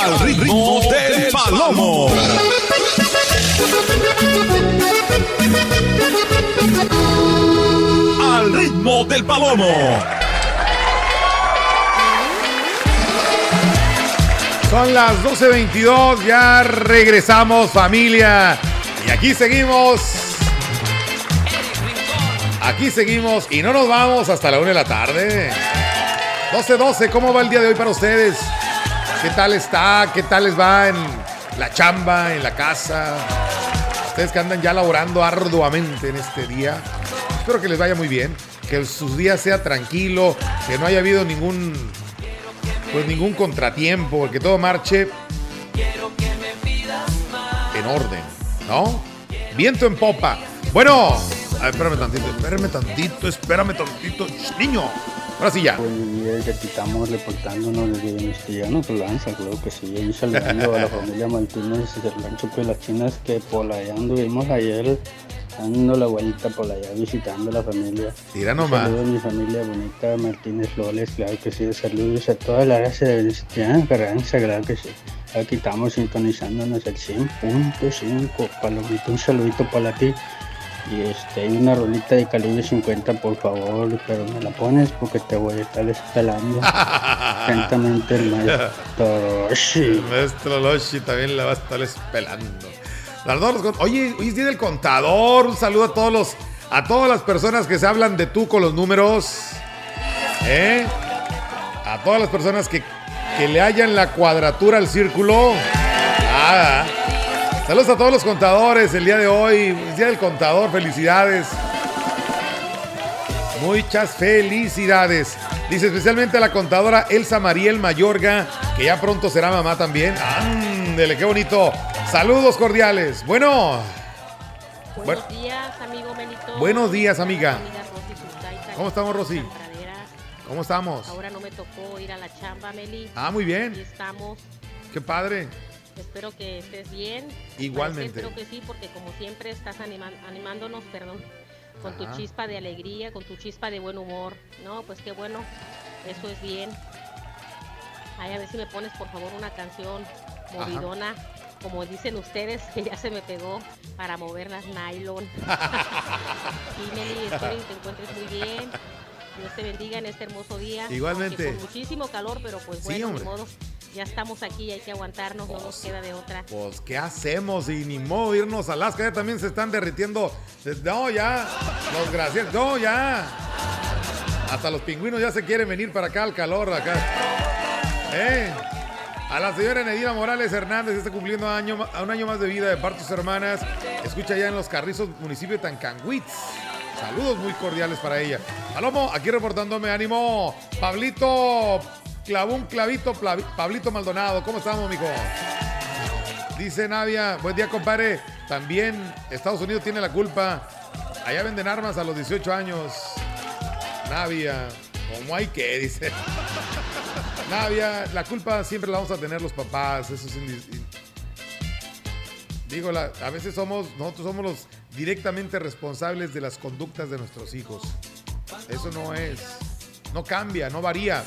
al ritmo del palomo. Al ritmo del palomo. Son las 12.22, ya regresamos familia. Y aquí seguimos. Aquí seguimos y no nos vamos hasta la 1 de la tarde. 12.12, ¿cómo va el día de hoy para ustedes? ¿Qué tal está? ¿Qué tal les va en la chamba, en la casa? Ustedes que andan ya laborando arduamente en este día. Espero que les vaya muy bien, que sus días sea tranquilo, que no haya habido ningún pues ningún contratiempo, que todo marche en orden, ¿no? Viento en popa. Bueno, espérame tantito, espérame tantito, espérame tantito, niño. Ahora sí ya. Aquí estamos reportándonos desde Venustiano, Lanza, claro que sí. Un saludo a la familia Martínez del rancho de las Chinas que por allá anduvimos ayer dando la vuelta por allá visitando a la familia. Tira nomás. Saludos a mi familia bonita Martínez Loles, claro que sí. Saludos a toda la raza de Venustiano, Carranza, claro que sí. Aquí estamos sintonizándonos al 100.5. Palomito, un saludito para ti. Y este, una rolita de calibre 50, por favor, pero me la pones porque te voy a estar esperando. Atentamente el maestro Roshi. El maestro Loshi también la va a estar los- Oye, hoy es día del contador. Un saludo a todos los, a todas las personas que se hablan de tú con los números. ¿Eh? A todas las personas que, que le hallan la cuadratura al círculo. Ah, saludos a todos los contadores el día de hoy. Es día del contador. Felicidades. Muchas felicidades. Dice especialmente a la contadora Elsa Mariel Mayorga, que ya pronto será mamá también. Ándele, qué bonito. Saludos cordiales. Bueno, Buenos Bueno. días, amigo Melito. Buenos días, amiga. Amiga Rosy ¿Cómo estamos, Rosy? ¿cómo estamos? Ahora no me tocó ir a la chamba, Meli. Ah, muy Aquí bien. estamos. Qué padre. Espero que estés bien. Igualmente. Espero que sí, porque como siempre estás animan- animándonos, perdón, con Ajá. tu chispa de alegría, con tu chispa de buen humor. No, pues qué bueno. Eso es bien. Ay, a ver si me pones, por favor, una canción movidona. Como dicen ustedes, que ya se me pegó para mover las nylon. Sí, Meli, espero que te encuentres muy bien. Dios te bendiga en este hermoso día. Igualmente. Con muchísimo calor, pero pues Sí, bueno, ni modo. Ya estamos aquí, hay que aguantarnos, no nos queda de otra. Pues, ¿qué hacemos? Y ni modo irnos a Alaska. Ya también se están derritiendo. No, ya. Los gracias. No, ya. Hasta los pingüinos ya se quieren venir para acá al calor. Acá. ¿Eh? A la señora Nedina Morales Hernández, está cumpliendo año, a un año más de vida de parte de sus hermanas. Escucha ya en Los Carrizos, municipio de Tancanhuitz. Saludos muy cordiales para ella. Palomo, aquí reportándome, ánimo. Pablito, clavó un clavito, Pablito Maldonado. ¿Cómo estamos, mijo? Dice Navia, buen día, compadre. También Estados Unidos tiene la culpa. Allá venden armas a los 18 años. Navia, como hay que, dice. Navia, la culpa siempre la vamos a tener los papás. Eso es Digo, la- a veces somos, nosotros somos los directamente responsables de las conductas de nuestros hijos. Eso no es. No cambia, no varía.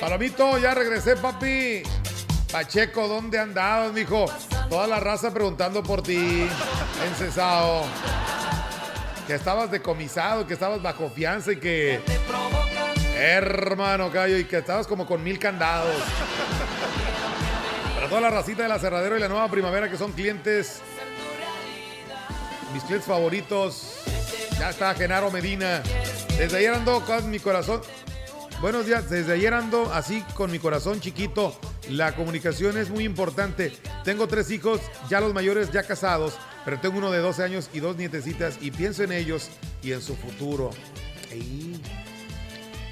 Palomito, ya regresé, papi. Pacheco, ¿dónde andabas, mijo? Toda la raza preguntando por ti, encesado. Que estabas decomisado, que estabas bajo fianza y que. Hermano, callo, y que estabas como con mil candados. Para toda la racita de la y la Nueva Primavera que son clientes. Mis clientes favoritos. Ya está Genaro Medina. Desde ayer ando con mi corazón. Buenos días, desde ayer ando así con mi corazón chiquito. La comunicación es muy importante. Tengo tres hijos, ya los mayores ya casados, pero tengo uno de 12 años y dos nietecitas y pienso en ellos y en su futuro.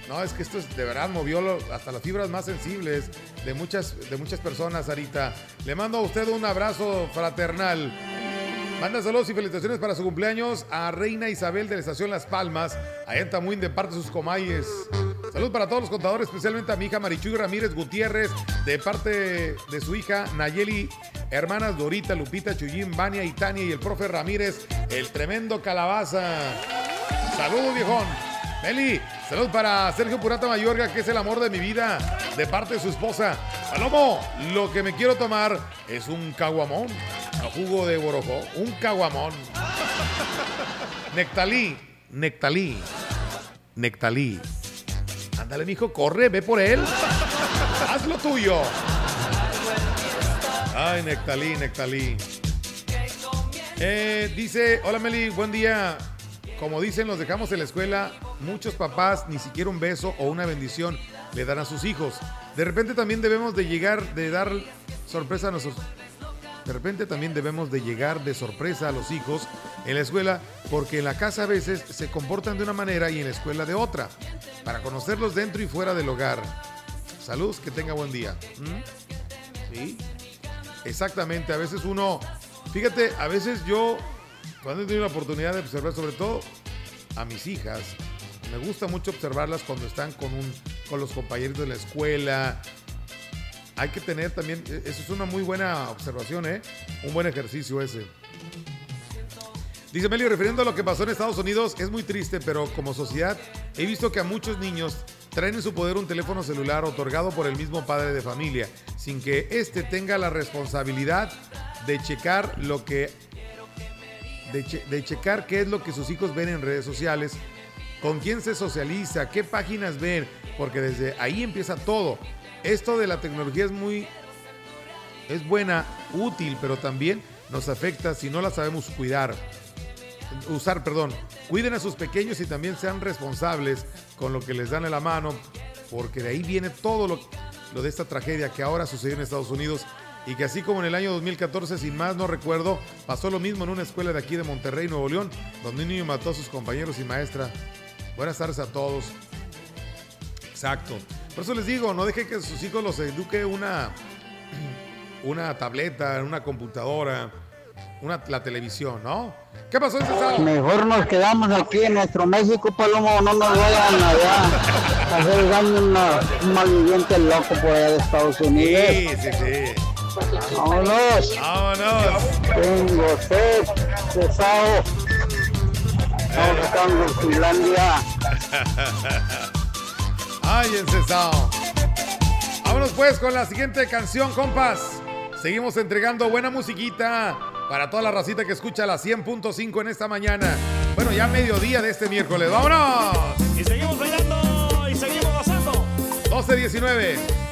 No, es que esto es, de verdad movió hasta las fibras más sensibles de muchas, de muchas personas, Sarita. Le mando a usted un abrazo fraternal. Manda saludos y felicitaciones para su cumpleaños a Reina Isabel de la Estación Las Palmas, allá en de parte de sus comayes. Salud para todos los contadores, especialmente a mi hija Marichuy Ramírez Gutiérrez, de parte de su hija Nayeli, hermanas Dorita, Lupita, Chuyín, Vania y Tania y el profe Ramírez, el tremendo calabaza. Saludos, viejón. Meli, saludos para Sergio Purata Mayorga, que es el amor de mi vida, de parte de su esposa. Palomo, lo que me quiero tomar es un caguamón, a jugo de borojó, un caguamón. Nectalí, Nectalí, Nectalí. Ándale, mijo, corre, ve por él. Haz lo tuyo. Ay, Nectalí, Nectalí. Eh, dice, hola Meli, buen día. Como dicen, los dejamos en la escuela. Muchos papás ni siquiera un beso o una bendición le dan a sus hijos. De repente también debemos de llegar, de dar sorpresa a nuestros... De repente también debemos de llegar de sorpresa a los hijos en la escuela porque en la casa a veces se comportan de una manera y en la escuela de otra. Para conocerlos dentro y fuera del hogar. Saludos, que tenga buen día. ¿Mm? Sí. Exactamente, a veces uno, fíjate, a veces yo, cuando he tenido la oportunidad de observar, sobre todo a mis hijas, me gusta mucho observarlas cuando están con, un, con los compañeros de la escuela. Hay que tener también, e, eso es una muy buena observación, ¿eh? Un buen ejercicio ese. Dice Meli, refiriendo a lo que pasó en Estados Unidos, es muy triste, pero como sociedad he visto que a muchos niños traen en su poder un teléfono celular otorgado por el mismo padre de familia, sin que éste tenga la responsabilidad de checar lo que de, che- de checar qué es lo que sus hijos ven en redes sociales, con quién se socializa, qué páginas ven, porque desde ahí empieza todo. Esto de la tecnología es muy es buena, útil, pero también nos afecta si no la sabemos cuidar usar, perdón. Cuiden a sus pequeños y también sean responsables con lo que les dan en la mano, porque de ahí viene todo lo, lo de esta tragedia que ahora sucedió en Estados Unidos y que así como en el año 2014, sin más no recuerdo, pasó lo mismo en una escuela de aquí de Monterrey, Nuevo León, donde un niño mató a sus compañeros y maestra. Buenas tardes a todos. Exacto. Por eso les digo, no deje que sus hijos los eduque una, una tableta, una computadora, una, la televisión, ¿no? ¿Qué pasó ese sábado? Mejor nos quedamos aquí en nuestro México, Palomo, no nos vayan allá a hacer daño una- un malviviente loco por allá de Estados Unidos. Sí, sí, sí. Vámonos, Vámonos. tengo sed, pesado. Estamos acá en Finlandia. Ay, encesado. Vámonos pues con la siguiente canción, compas. Seguimos entregando buena musiquita para toda la racita que escucha la 100.5 en esta mañana. Bueno, ya mediodía de este miércoles. ¡Vámonos! Y seguimos bailando y seguimos gozando. 12.19.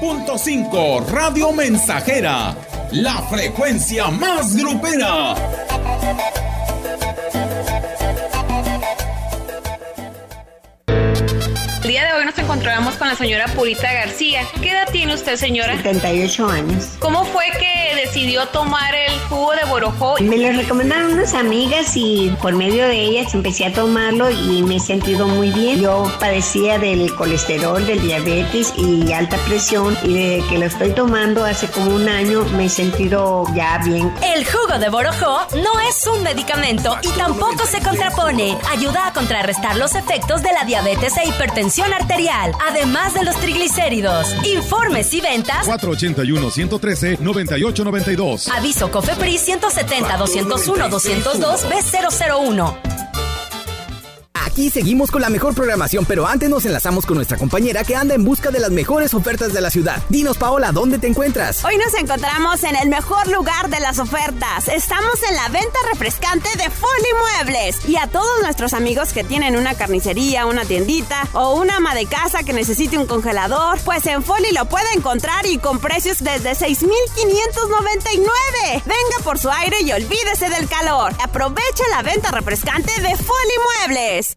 100.5 Radio Mensajera, la frecuencia más grupera. El día de hoy nos encontramos con la señora Purita García. ¿Qué edad tiene usted, señora? 78 años. ¿Cómo fue que decidió tomar el jugo de borojó? Me lo recomendaron unas amigas y por medio de ellas empecé a tomarlo y me he sentido muy bien. Yo padecía del colesterol, del diabetes y alta presión y desde que lo estoy tomando hace como un año me he sentido ya bien. El jugo de borojó no es un medicamento y tampoco se contrapone. Ayuda a contrarrestar los efectos de la diabetes e hipertensión arterial, además de los triglicéridos. Informes y ventas 481-113-9892. Aviso COFEPRIS 170-201-202 B001. Aquí seguimos con la mejor programación, pero antes nos enlazamos con nuestra compañera que anda en busca de las mejores ofertas de la ciudad. Dinos, Paola, ¿dónde te encuentras? Hoy nos encontramos en el mejor lugar de las ofertas. Estamos en la venta refrescante de Folly Muebles. Y a todos nuestros amigos que tienen una carnicería, una tiendita o una ama de casa que necesite un congelador, pues en Folly lo puede encontrar y con precios desde 6,599. Venga por su aire y olvídese del calor. Aproveche la venta refrescante de Folly Muebles.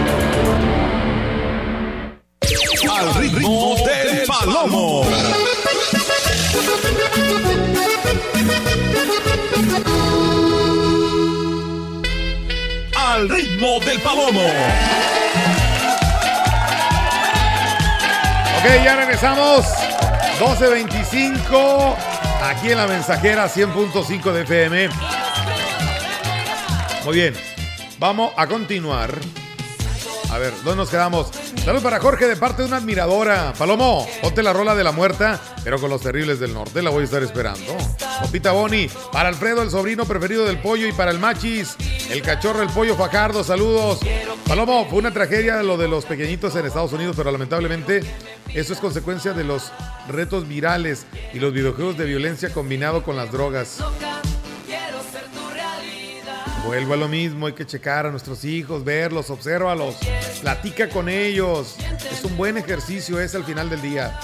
Al ritmo del palomo. Ok, ya regresamos. 12.25. Aquí en la mensajera 100.5 de FM. Muy bien. Vamos a continuar. A ver, ¿dónde nos quedamos? Saludos para Jorge de parte de una admiradora. Palomo, ponte la rola de la muerta, pero con los terribles del norte. La voy a estar esperando. Copita Boni, para Alfredo, el sobrino preferido del pollo, y para el machis, el cachorro, el pollo Fajardo. Saludos. Palomo, fue una tragedia lo de los pequeñitos en Estados Unidos, pero lamentablemente eso es consecuencia de los retos virales y los videojuegos de violencia combinado con las drogas. Vuelvo a lo mismo, hay que checar a nuestros hijos, verlos, obsérvalos, platica con ellos. Es un buen ejercicio ese al final del día.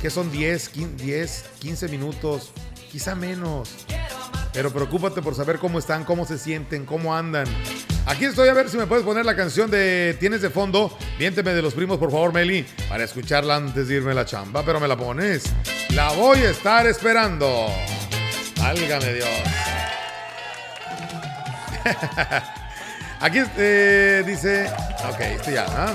Que son 10, 15, 10, 15 minutos, quizá menos. Pero preocúpate por saber cómo están, cómo se sienten, cómo andan. Aquí estoy a ver si me puedes poner la canción de Tienes de fondo. Miénteme de los primos, por favor, Meli, para escucharla antes de irme a la chamba. Pero me la pones. La voy a estar esperando. Válgame Dios. Aquí eh, dice. Ok, esto ya. ¿ah?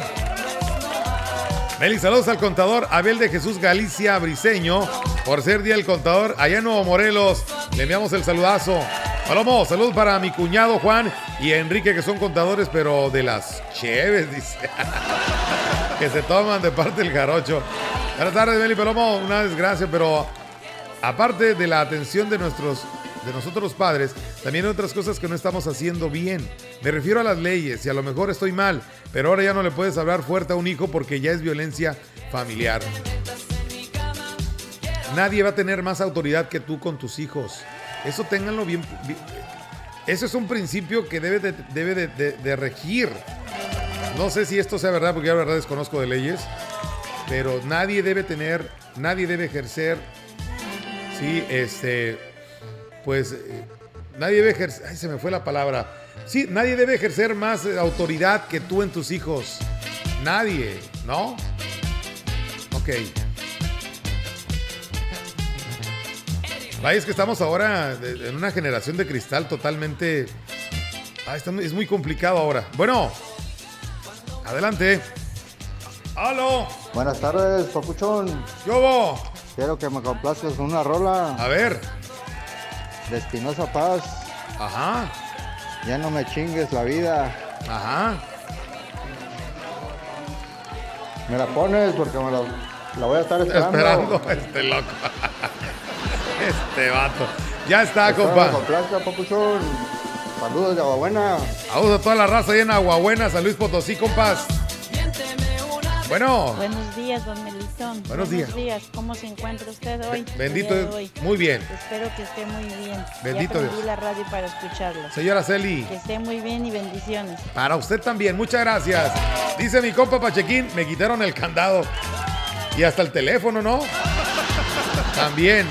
Meli, saludos al contador Abel de Jesús Galicia Briseño. Por ser día del contador, allá en Nuevo Morelos. Le enviamos el saludazo. Palomo, saludos para mi cuñado Juan y Enrique, que son contadores, pero de las cheves, dice. que se toman de parte del jarocho. Buenas tardes, Meli Palomo. Una desgracia, pero aparte de la atención de nuestros de nosotros los padres, también hay otras cosas que no estamos haciendo bien. Me refiero a las leyes y a lo mejor estoy mal, pero ahora ya no le puedes hablar fuerte a un hijo porque ya es violencia familiar. Nadie va a tener más autoridad que tú con tus hijos. Eso ténganlo bien. bien eso es un principio que debe, de, debe de, regir. No sé si esto sea verdad, porque yo la verdad desconozco de leyes, pero nadie debe tener, nadie debe ejercer, sí, este, pues eh, nadie debe ejercer, ay, se me fue la palabra. Sí, nadie debe ejercer más eh, autoridad que tú en tus hijos. Nadie, ¿no? Ok. Vaya, es que estamos ahora en una generación de cristal totalmente... Ah, está, es muy complicado ahora. Bueno, adelante. ¡Halo! Buenas tardes, papuchón. ¿Yo? Quiero que me complazcas una rola. A ver. De Espinosa Paz. Ajá. Ya no me chingues la vida. Ajá. Me la pones porque me la, la voy a estar esperando. Esperando, este loco. Este vato. Ya está, Espero compa. complazca, papuchón. Saludos de Aguabuena. Saludos a toda la raza ahí en Aguabuena, San Luis Potosí, compas. Bueno, Buenos días, don Melitón. Buenos días. ¿Cómo se encuentra usted hoy? bendito hoy. muy bien. Espero que esté muy bien. Bendito Dios. la radio para escucharlo. Señora Celi. Que esté muy bien y bendiciones. Para usted también, muchas gracias. Dice mi compa Pachequín, me quitaron el candado. Y hasta el teléfono, ¿no? También.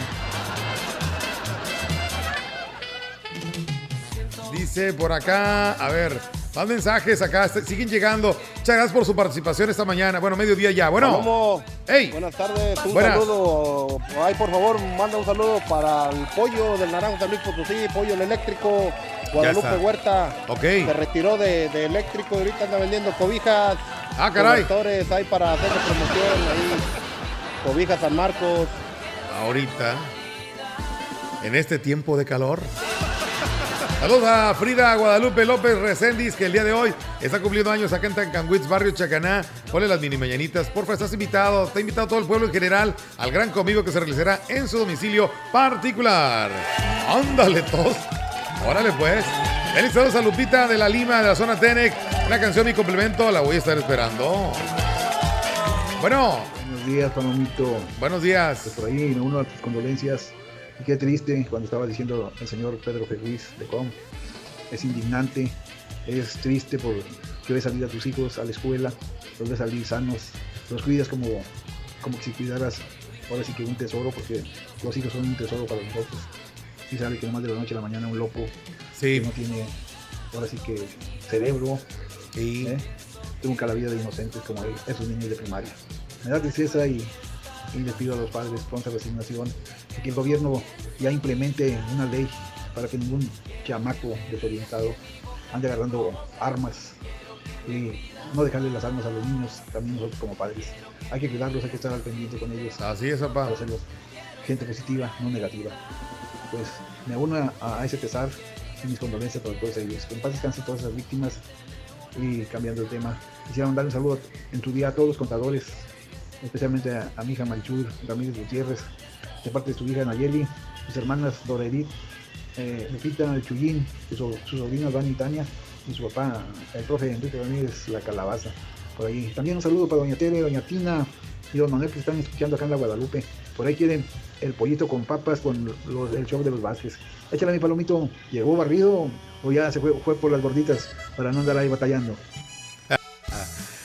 Dice por acá, a ver, más mensajes acá, siguen llegando. Muchas gracias por su participación esta mañana. Bueno, mediodía ya. Bueno, Palomo, Hey. buenas tardes. Un Buenas. saludo. Ay, por favor, manda un saludo para el pollo del Naranjo San Luis Potosí, pollo el eléctrico. Guadalupe. Huerta. Ok. Se retiró de, de eléctrico y ahorita anda vendiendo cobijas. Ah, caray. cobertores, hay para hacer promoción ahí. Cobijas San Marcos. ahorita, en este tiempo de calor. Saludos a Frida Guadalupe López Recendis, que el día de hoy está cumpliendo años acá en Tancanwitz, barrio Chacaná. Ponle las mini mañanitas. Porfa, estás invitado. Está invitado todo el pueblo en general al gran convivio que se realizará en su domicilio particular. Ándale, todos. Órale, pues. Feliz saludos a Lupita de la Lima, de la zona Tenec. Una canción y complemento, la voy a estar esperando. Bueno, Buenos días, Palomito. Buenos días. Pues por ahí me uno a tus condolencias. Y qué triste cuando estaba diciendo el señor Pedro Feliz de Com. Es indignante, es triste por que ves salir a tus hijos a la escuela, los ves salir sanos, los cuidas como, como si cuidaras ahora sí que un tesoro, porque los hijos son un tesoro para nosotros. Y sabe que nomás de la noche a la mañana un loco Sí. que no tiene ahora sí que cerebro, ¿eh? trunca la vida de inocentes como él, esos niños de primaria. Me da tristeza y, y le pido a los padres pronta resignación que el gobierno ya implemente una ley para que ningún chamaco desorientado ande agarrando armas y no dejarle las armas a los niños, también nosotros como padres. Hay que cuidarlos, hay que estar al pendiente con ellos. Así es, papá. Para hacerlos gente positiva, no negativa. Pues me uno a, ese pesar y mis condolencias para todos ellos. Que en paz descansen todas esas víctimas. Y cambiando el tema, quisiera mandar un saludo en tu día a todos los contadores, especialmente a, a mi hija Marichur Ramírez Gutiérrez, de parte de su hija Nayeli, sus hermanas Dora Edith, eh, Lupita Chuyín, sus, sus sobrinas Dani y Tania, y su papá, el profe Enrique Ramírez La Calabaza, por ahí. También un saludo para Doña Tere, Doña Tina y Don Manuel que están escuchando acá en la Guadalupe. Por ahí quieren el pollito con papas con los- el show de los Vázquez. Échale mi palomito, ¿llegó barrido o ya se fue, por las gorditas para no andar ahí batallando?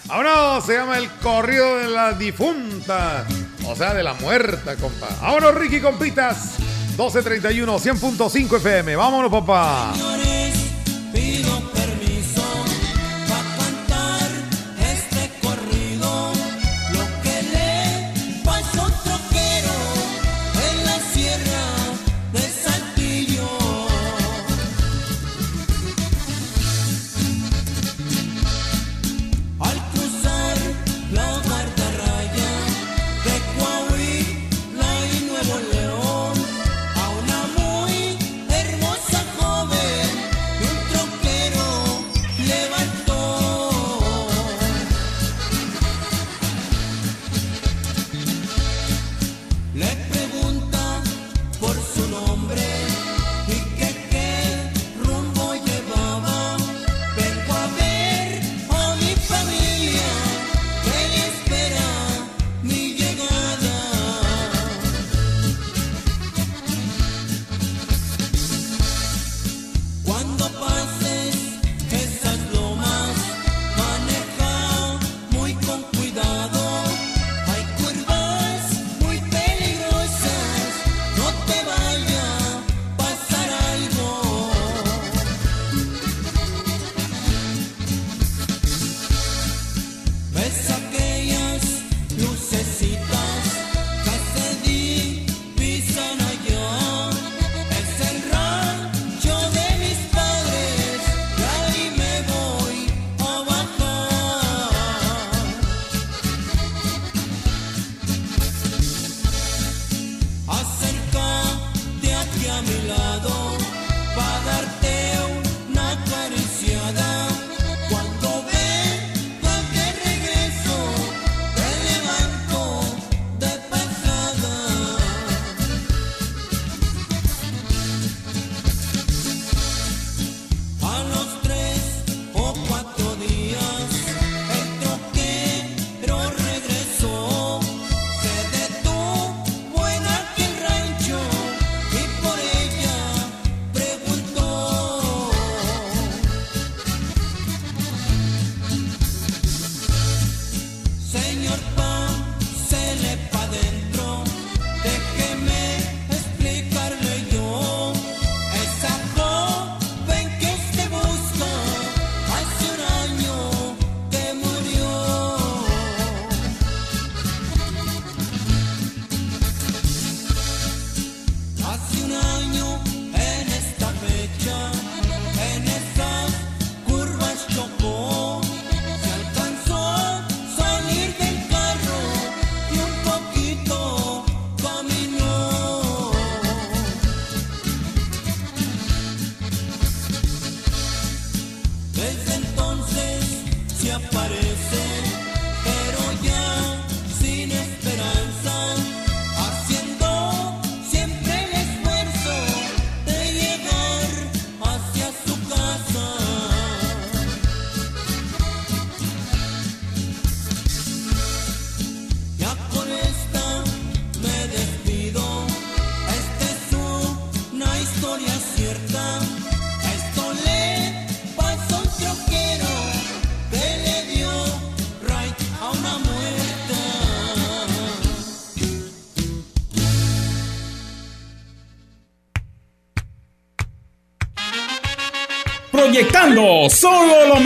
Vámonos, se llama el corrido de la difunta. O sea, de la muerta, compa. Vámonos, Ricky Compitas. 1231, 100.5 FM. Vámonos, papá.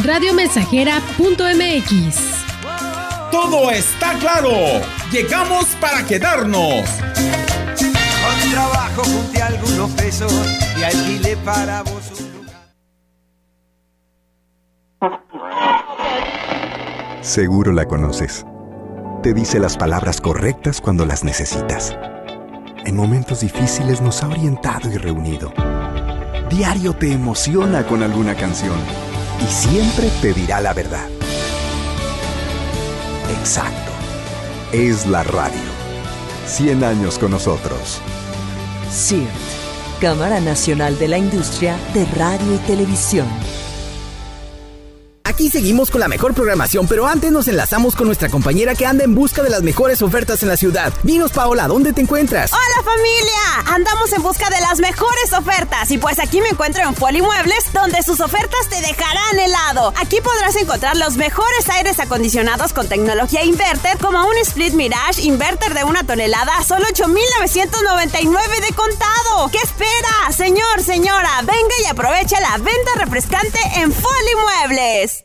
Radiomensajera.mx. todo está claro. Llegamos para quedarnos. Con trabajo junté algunos pesos y alquilé para vos un Seguro la conoces. Te dice las palabras correctas cuando las necesitas. En momentos difíciles nos ha orientado y reunido. Diario te emociona con alguna canción y siempre te dirá la verdad. Exacto. Es la radio. 100 años con nosotros. CIRT, Cámara Nacional de la Industria de Radio y Televisión. Aquí seguimos con la mejor programación, pero antes nos enlazamos con nuestra compañera que anda en busca de las mejores ofertas en la ciudad. Dinos, Paola, ¿dónde te encuentras? ¡Hola familia! Andamos en busca de las mejores ofertas y pues aquí me encuentro en Foli Muebles donde sus ofertas te dejarán helado. Aquí podrás encontrar los mejores aires acondicionados con tecnología inverter como un Split Mirage inverter de una tonelada a solo 8,999 de contado. ¿Qué espera? Señor, señora, venga y aprovecha la venta refrescante en Foli Muebles.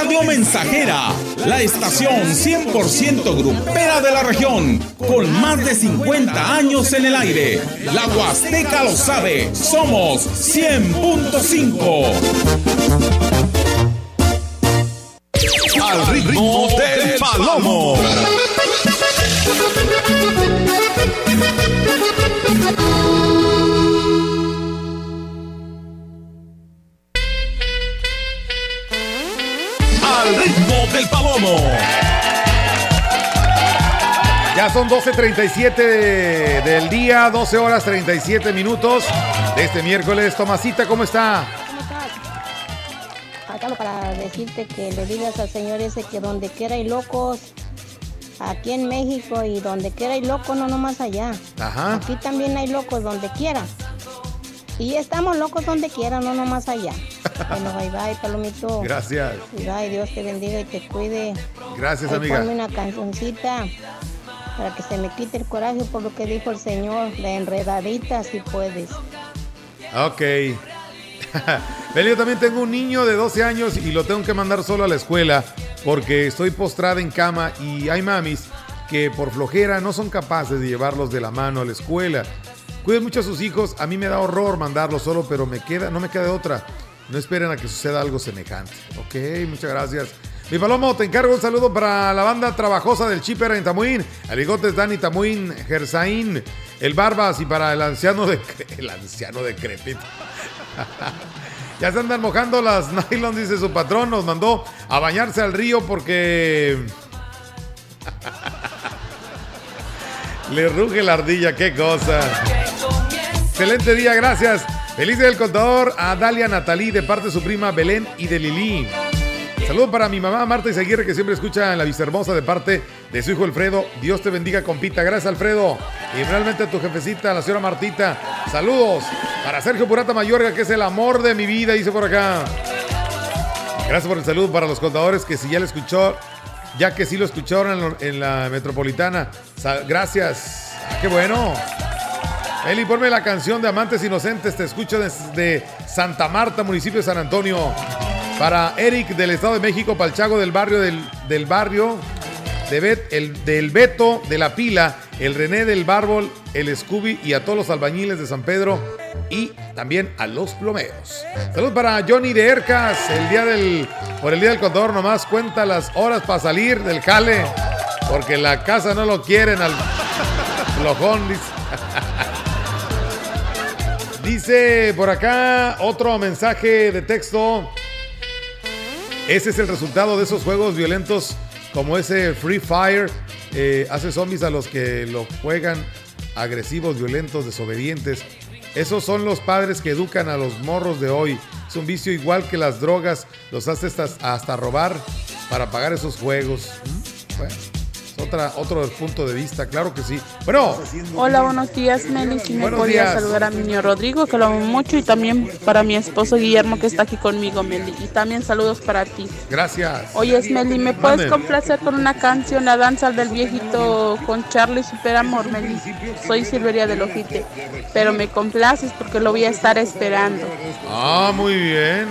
Radio Mensajera, la estación 100% grupera de la región, con más de 50 años en el aire. La Huasteca lo sabe, somos 100.5. Al ritmo del palomo. Ya son 12.37 de- del día, 12 horas 37 minutos de este miércoles. Tomasita, ¿cómo está? Acá para decirte que le digas al señor ese que donde quiera hay locos, aquí en México y donde quiera hay locos, no nomás allá. Ajá. Aquí también hay locos donde quiera. Y estamos locos donde quiera, no nomás allá. Bueno, bye bye, Palomito. Gracias. Bye, Dios te bendiga y te cuide. Gracias, Ahí amiga. Ponme una cancioncita para que se me quite el coraje por lo que dijo el señor, de enredadita si puedes. Ok. Beli, yo también tengo un niño de 12 años y lo tengo que mandar solo a la escuela porque estoy postrada en cama y hay mamis que por flojera no son capaces de llevarlos de la mano a la escuela. Cuiden mucho a sus hijos, a mí me da horror mandarlos solo, pero me queda, no me queda otra. No esperen a que suceda algo semejante. Ok, muchas gracias. Mi Palomo, te encargo un saludo para la banda trabajosa del Chipper en Tamuín, Aligotes Dani Tamuín, Gersaín, el Barbas y para el anciano de el anciano decrépito. ya se andan mojando las nylon, dice su patrón, nos mandó a bañarse al río porque le ruge la ardilla, qué cosa. Excelente día, gracias. Feliz del contador a Dalia Natalí de parte de su prima Belén y de Lili. Saludo para mi mamá Marta Izaguirre que siempre escucha en la Vistahermosa de parte de su hijo Alfredo. Dios te bendiga, compita. Gracias, Alfredo. Y realmente a tu jefecita, la señora Martita. Saludos para Sergio Purata Mayorga, que es el amor de mi vida, dice por acá. Gracias por el saludo para los contadores que si ya lo escuchó, ya que sí lo escucharon en, la metropolitana. Gracias. Ah, qué bueno. Eli, ponme la canción de Amantes Inocentes. Te escucho desde Santa Marta, municipio de San Antonio. Para Eric del Estado de México, Palchago del barrio del, del barrio de Bet- el, del Beto de la Pila el René del Bárbol, el Scooby y a todos los albañiles de San Pedro y también a los plomeros. Saludos para Johnny de Ercas, el día del, por el día del contador nomás cuenta las horas para salir del jale, porque la casa no lo quieren al flojón. Dice. Dice por acá otro mensaje de texto. Ese es el resultado de esos juegos violentos como ese Free Fire. eh, hace zombies a los que lo juegan agresivos, violentos, desobedientes. Esos son los padres que educan a los morros de hoy. Es un vicio igual que las drogas. Los hace hasta, hasta robar para pagar esos juegos. ¿Mm? Bueno, otra, otro punto de vista, claro que sí. Bueno, Hola, buenos días, Meli. Si me podía días. saludar a mi niño Rodrigo, que lo amo mucho, y también para mi esposo Guillermo, que está aquí conmigo, Meli. Y también saludos para ti. gracias. Oye, Meli, ¿me puedes Mande. complacer con una canción, La danza del viejito con Charlie Super Amor, Meli? Soy Silveria del Ojite, pero me complaces porque lo voy a estar esperando. Ah, muy bien.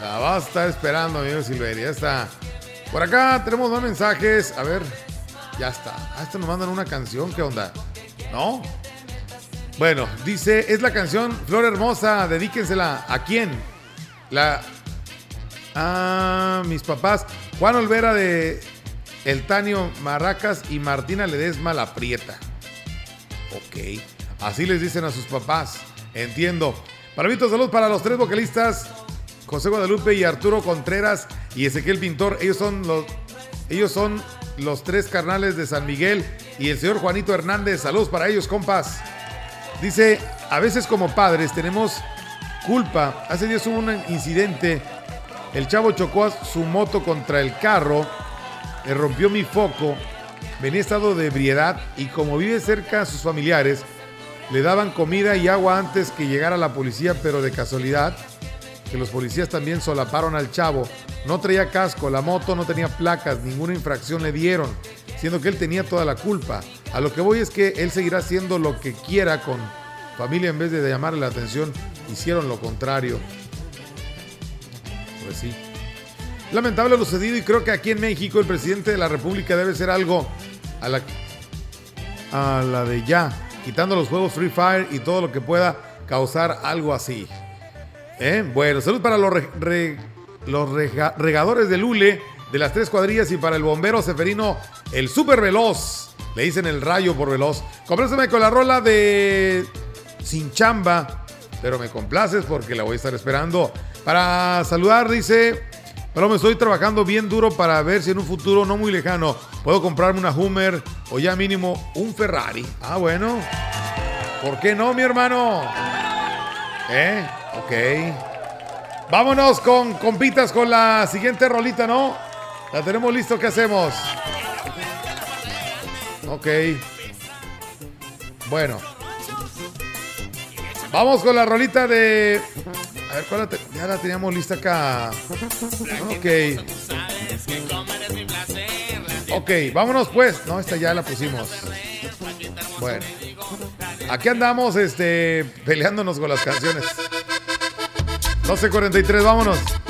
La va a estar esperando, amigo Silveria. Ya está. Por acá tenemos más mensajes. A ver, ya está. Ah, esto nos mandan una canción. ¿Qué onda? ¿No? Bueno, dice, es la canción Flor Hermosa. Dedíquensela. ¿A quién? La. Ah, mis papás. Juan Olvera de El Tanio Marracas y Martina Ledesma La Prieta. Ok. Así les dicen a sus papás. Entiendo. Palomito, salud para los tres vocalistas. José Guadalupe y Arturo Contreras y Ezequiel Pintor. Ellos son los, ellos son los tres carnales de San Miguel y el señor Juanito Hernández. Saludos para ellos, compas. Dice, a veces como padres tenemos culpa. Hace días hubo un incidente. El chavo chocó su moto contra el carro. Le rompió mi foco. Venía en estado de ebriedad y como vive cerca a sus familiares, le daban comida y agua antes que llegara la policía, pero de casualidad, que los policías también solaparon al chavo. No traía casco, la moto no tenía placas, ninguna infracción le dieron, siendo que él tenía toda la culpa. A lo que voy es que él seguirá haciendo lo que quiera con familia en vez de llamarle la atención, hicieron lo contrario. Pues sí. Lamentable lo sucedido y creo que aquí en México el presidente de la República debe ser algo a la, a la de ya, quitando los juegos Free Fire y todo lo que pueda causar algo así. ¿Eh? Bueno, salud para los, re- re- los rega- regadores de Lule de las tres cuadrillas y para el bombero Seferino, el super veloz. Le dicen el rayo por veloz. Compláceme con la rola de Sin Chamba, pero me complaces porque la voy a estar esperando. Para saludar, dice, pero me estoy trabajando bien duro para ver si en un futuro no muy lejano puedo comprarme una Hummer o ya mínimo un Ferrari. Ah, bueno. ¿Por qué no, mi hermano? ¿Eh? Ok. Vámonos con compitas con la siguiente rolita, ¿no? La tenemos listo, ¿qué hacemos? Ok. Bueno. Vamos con la rolita de. A ver, ¿cuál la te- Ya la teníamos lista acá. Ok. Ok, vámonos pues. No, esta ya la pusimos. Bueno. Aquí andamos este, peleándonos con las canciones. 12.43, vámonos.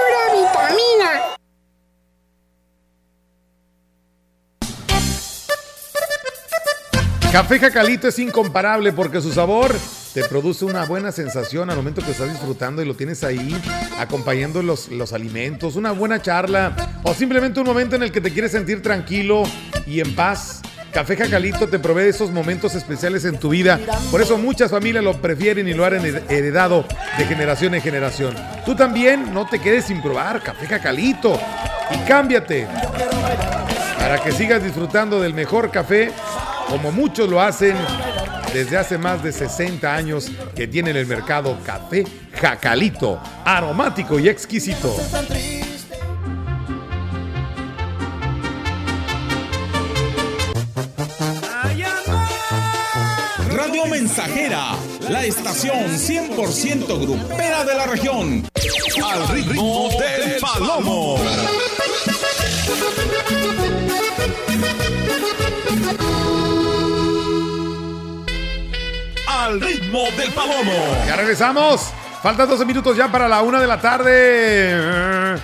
Café Jacalito es incomparable porque su sabor te produce una buena sensación al momento que estás disfrutando y lo tienes ahí acompañando los, los alimentos, una buena charla o simplemente un momento en el que te quieres sentir tranquilo y en paz. Café Jacalito te provee esos momentos especiales en tu vida. Por eso muchas familias lo prefieren y lo han heredado de generación en generación. Tú también no te quedes sin probar Café Jacalito y cámbiate para que sigas disfrutando del mejor café como muchos lo hacen desde hace más de 60 años que tiene en el mercado café Jacalito, aromático y exquisito. Radio Mensajera, la estación 100% grupera de la región. Al ritmo del palomo. Al ritmo del palomo. Ya regresamos. Faltan 12 minutos ya para la una de la tarde.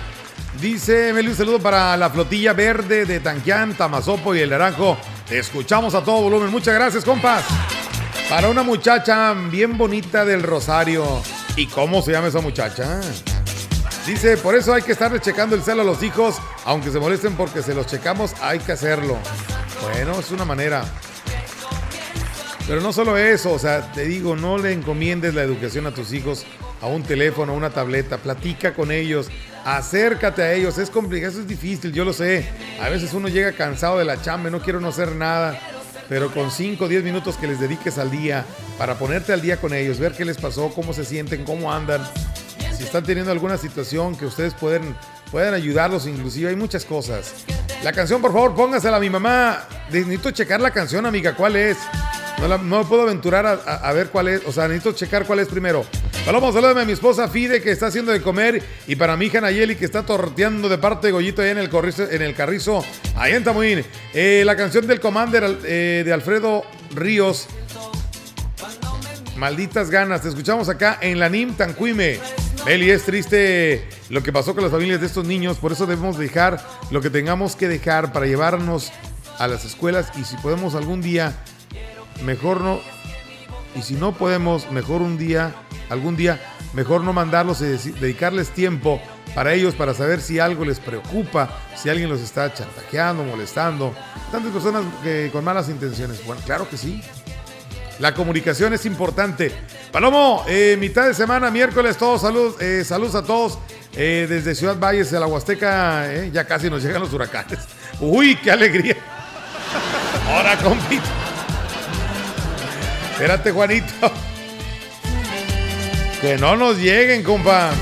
Dice Meli, un saludo para la flotilla verde de Tanquián, Tamazopo y el Naranjo. Te escuchamos a todo volumen. Muchas gracias, compas. Para una muchacha bien bonita del Rosario. ¿Y cómo se llama esa muchacha? Dice, por eso hay que estarle checando el celo a los hijos, aunque se molesten porque se los checamos, hay que hacerlo. Bueno, es una manera. Pero no solo eso, o sea, te digo, no le encomiendes la educación a tus hijos a un teléfono, a una tableta, platica con ellos, acércate a ellos, es complicado, eso es difícil, yo lo sé. A veces uno llega cansado de la chamba, no quiero no hacer nada, pero con 5 o 10 minutos que les dediques al día para ponerte al día con ellos, ver qué les pasó, cómo se sienten, cómo andan, si están teniendo alguna situación que ustedes pueden, pueden ayudarlos, inclusive hay muchas cosas. La canción, por favor, póngasela a mi mamá. Necesito checar la canción, amiga, ¿cuál es? No, no puedo aventurar a, a- ver cuál es. O sea, necesito checar cuál es primero. Paloma, salúdame a mi esposa Fide que está haciendo de comer y para mi hija Nayeli que está torteando de parte de Goyito allá en el, corrizo, en el carrizo, allá en Tamuín. Eh, la canción del Commander eh, de Alfredo Ríos. Malditas ganas, te escuchamos acá en la NIM Tancuime. Meli, es triste lo que pasó con las familias de estos niños, por eso debemos dejar lo que tengamos que dejar para llevarnos a las escuelas y si podemos algún día, mejor no, y si no podemos, mejor un día, algún día, mejor no mandarlos y dedicarles tiempo para ellos, para saber si algo les preocupa, si alguien los está chantajeando, molestando. Tantas personas que con malas intenciones. Bueno, claro que sí. La comunicación es importante. Palomo, eh, mitad de semana, miércoles, todos saludos, eh, saludos a todos eh, desde Ciudad Valles, de la Huasteca. eh, ya casi nos llegan los huracanes. Uy, qué alegría. Ahora, compito. Espérate, Juanito. Que no nos lleguen, compa.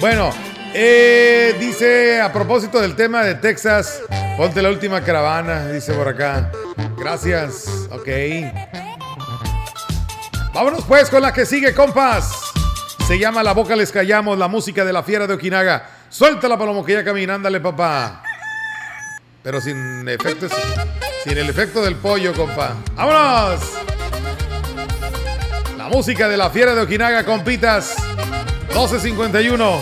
Bueno, eh, dice a propósito del tema de Texas, ponte la última caravana, dice por acá. Gracias, ok. Vámonos pues con la que sigue, compas. Se llama La Boca Les Callamos, la música de la fiera de Okinaga. Suéltala, Palomo, que camina, papá. Pero sin efectos, sin el efecto del pollo, compa. ¡Vámonos! La música de la fiera de Okinaga, compitas. 1251.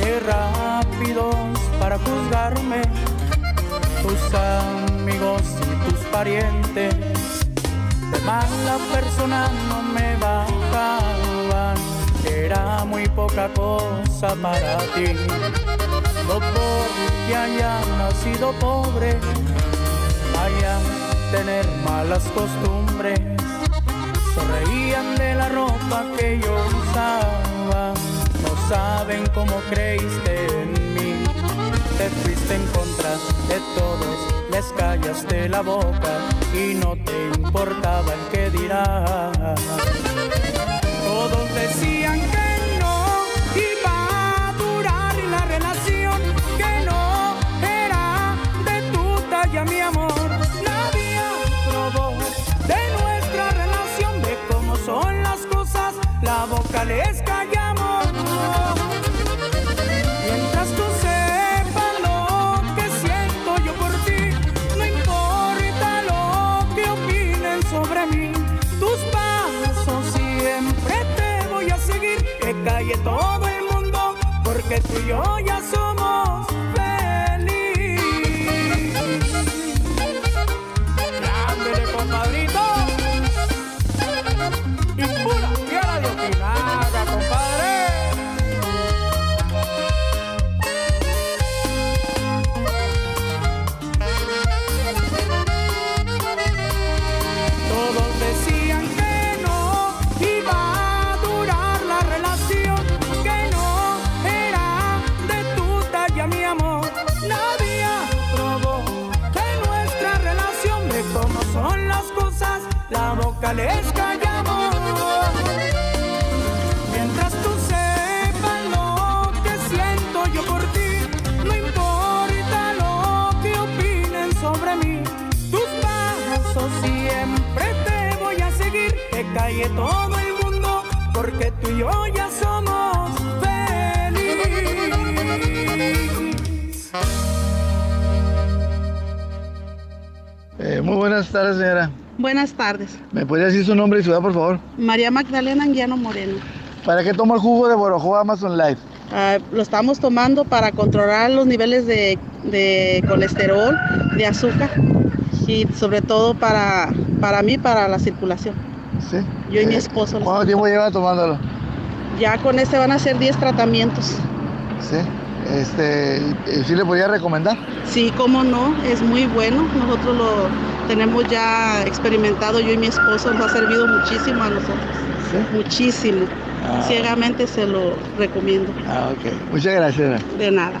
Qué rápidos para juzgarme tus amigos y tus parientes de mala persona no me bajaban. Era muy poca cosa para ti. No porque haya nacido pobre, vaya tener malas costumbres. Se reían de la ropa que yo usaba. No saben cómo creíste en mí. Te fuiste en contra de todos les callaste la boca y no te importaba el que dirá. Porque tú y yo ya tardes. ¿Me podría decir su nombre y ciudad, por favor? María Magdalena Anguiano Moreno. ¿Para qué toma el jugo de Borojo Amazon Life? Ah, lo estamos tomando para controlar los niveles de, de colesterol, de azúcar y sobre todo para, para mí, para la circulación. Sí. Yo y mi esposo. ¿Cuánto tiempo lleva tomándolo? Ya con este van a ser 10 tratamientos. Sí. Este, ¿y ¿Sí le podría recomendar? Sí, cómo no, es muy bueno. Nosotros lo tenemos ya experimentado, yo y mi esposo, nos ha servido muchísimo a nosotros. Muchísimo. Ah. Ciegamente se lo recomiendo. Ah, ok. Muchas gracias. De nada.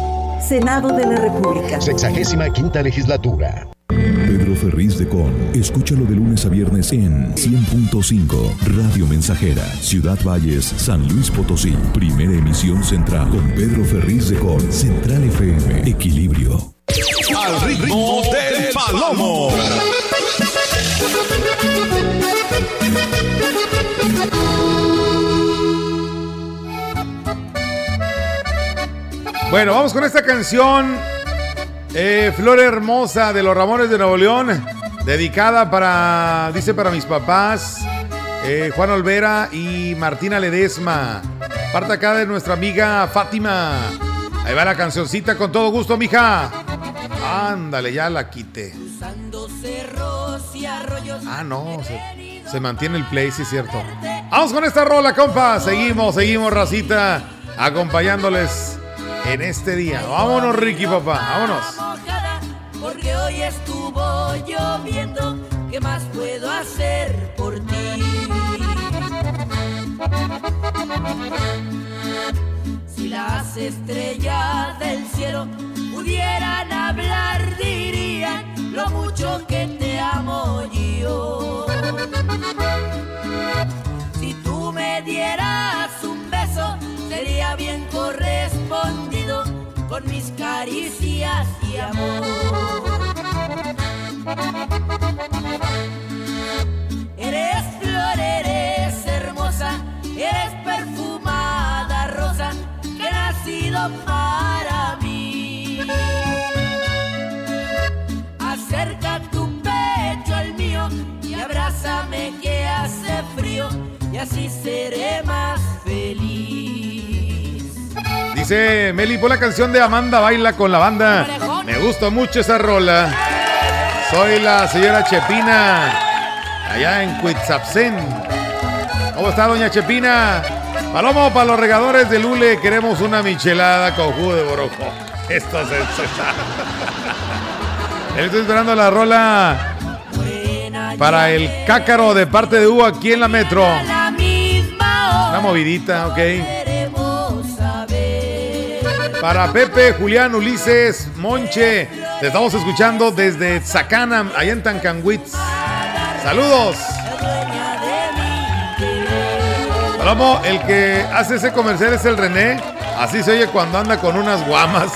Senado de la República. Sexagésima quinta legislatura. Pedro Ferriz de Con. Escúchalo de lunes a viernes en 100.5 Radio Mensajera, Ciudad Valles, San Luis Potosí. Primera emisión central con Pedro Ferriz de Con. Central FM. Equilibrio. Al ritmo del palomo. Bueno, vamos con esta canción. eh, Flor Hermosa de los Ramones de Nuevo León. Dedicada para, dice, para mis papás. eh, Juan Olvera y Martina Ledesma. Parte acá de nuestra amiga Fátima. Ahí va la cancioncita con todo gusto, mija. Ándale, ya la quité. Ah, no, se, se mantiene el play, sí es cierto. Vamos con esta rola, compa. Seguimos, seguimos, racita, acompañándoles en este día. Vámonos, Ricky, papá, vámonos. porque hoy estuvo lloviendo. ¿Qué más puedo hacer por ti? Si las estrellas del cielo pudieran hablar, mis caricias y amor. Eres flor, eres hermosa, eres perfumada rosa que ha nacido para mí. Acerca tu pecho al mío y abrázame que hace frío y así seré más feliz. Meli, pon la canción de Amanda Baila con la banda. Me gusta mucho esa rola. Soy la señora Chepina, allá en Cuitzapsen. ¿Cómo está, doña Chepina? Palomo, para los regadores de Lule, queremos una michelada con jugo de borojo. Esto es Estoy esperando la rola para el cácaro de parte de U aquí en la metro. Una movidita, ok. Para Pepe, Julián, Ulises, Monche, te estamos escuchando desde Zacana, allá en Tancanwitz. Saludos. Palomo, el que hace ese comercial es el René. Así se oye cuando anda con unas guamas.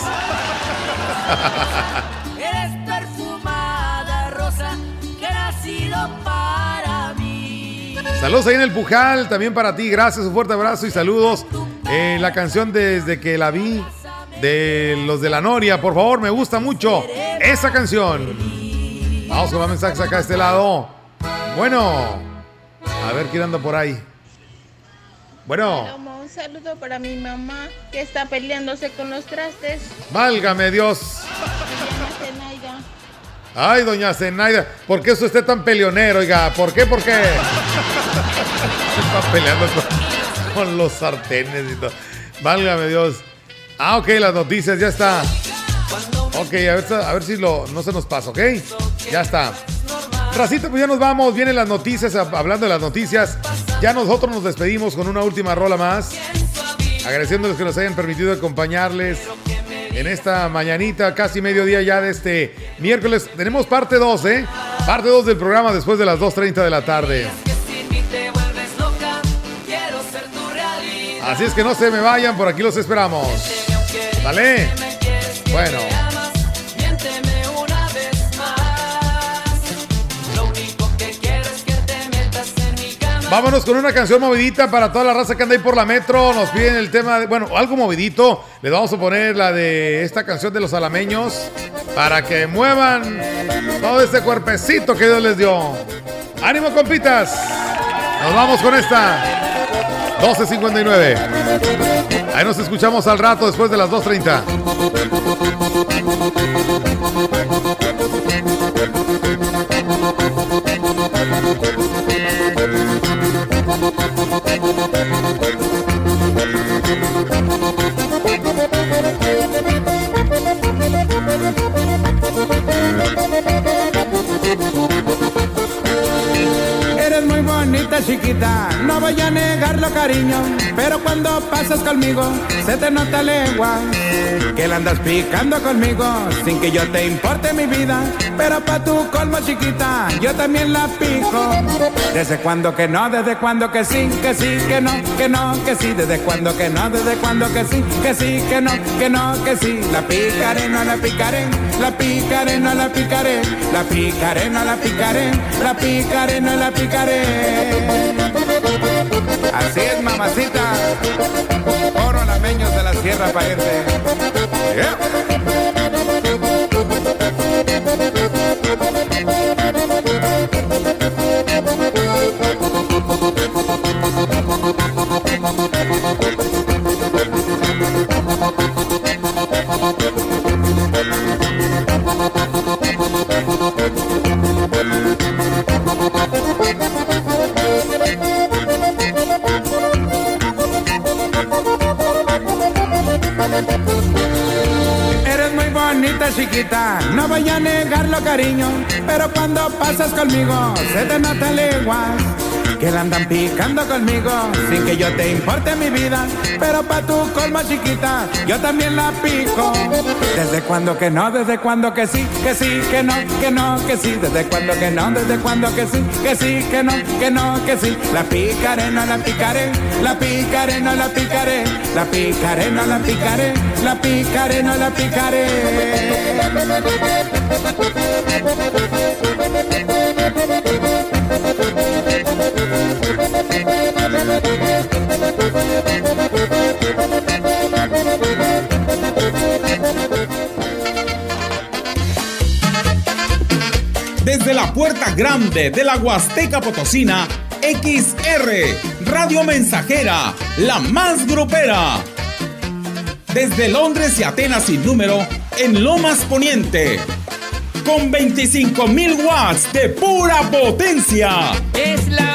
Eres perfumada rosa que ha nacido para mí. Saludos ahí en el Pujal, también para ti. Gracias, un fuerte abrazo y saludos. Eh, la canción desde que la vi de los de la Noria, por favor, me gusta mucho esa canción. Vamos con más mensajes acá a este lado. Bueno, a ver quién anda por ahí. Bueno, un saludo para mi mamá que está peleándose con los trastes. válgame Dios. Ay, doña Zenaida, ¿por qué es usted tan peleonero? Oiga, ¿por qué? ¿Por qué? Está peleando con, con los sartenes y todo. Válgame Dios. Ah, ok, las noticias, ya está. Ok, a ver, a ver si lo, no se nos pasa, ¿ok? Ya está. Racita, pues ya nos vamos. Vienen las noticias, hablando de las noticias. Ya nosotros nos despedimos con una última rola más. Agradeciéndoles que nos hayan permitido acompañarles en esta mañanita, casi mediodía ya de este miércoles. Tenemos parte 2, ¿eh? Parte 2 del programa después de las 2.30 de la tarde. Así es que no se me vayan, por aquí los esperamos. ¿Vale? Bueno. Vámonos con una canción movidita para toda la raza que anda ahí por la metro. Nos piden el tema de, bueno, algo movidito. Les vamos a poner la de esta canción de los alameños para que muevan todo este cuerpecito que Dios les dio. ¡Ánimo, compitas! Nos vamos con esta. 12.59. Ahí nos escuchamos al rato después de las 2.30. chiquita, no voy a negarlo cariño, pero cuando pasas conmigo se te nota lengua, que la andas picando conmigo sin que yo te importe mi vida, pero pa' tu colmo chiquita yo también la pico. Desde cuando que no, desde cuando que sí, que sí, que no, que no, que sí, desde cuando que no, desde cuando que sí, que sí, que no, que no, que sí, la picaré, no la picaré, la picaré, no la picaré, la picaré, no la picaré, la picaré, no la picaré. Así es, mamacita. Oro alameños de la Sierra para irte. Cariño, pero cuando pasas conmigo se te nota leguas. Que la andan picando conmigo sin que yo te importe mi vida, pero pa' tu colma chiquita yo también la pico. Desde cuando que no, desde cuando que sí, que sí, que no, que no, que sí, desde cuando que no, desde cuando que sí, que sí, que no, que no, que sí. La picaré, no la picaré, la picaré, no la picaré, la picaré, no la picaré, la picaré, no la picaré. Desde la puerta grande de la Huasteca Potosina, XR, Radio Mensajera, la más grupera. Desde Londres y Atenas sin número, en Lomas Poniente, con 25.000 watts de pura potencia. Es la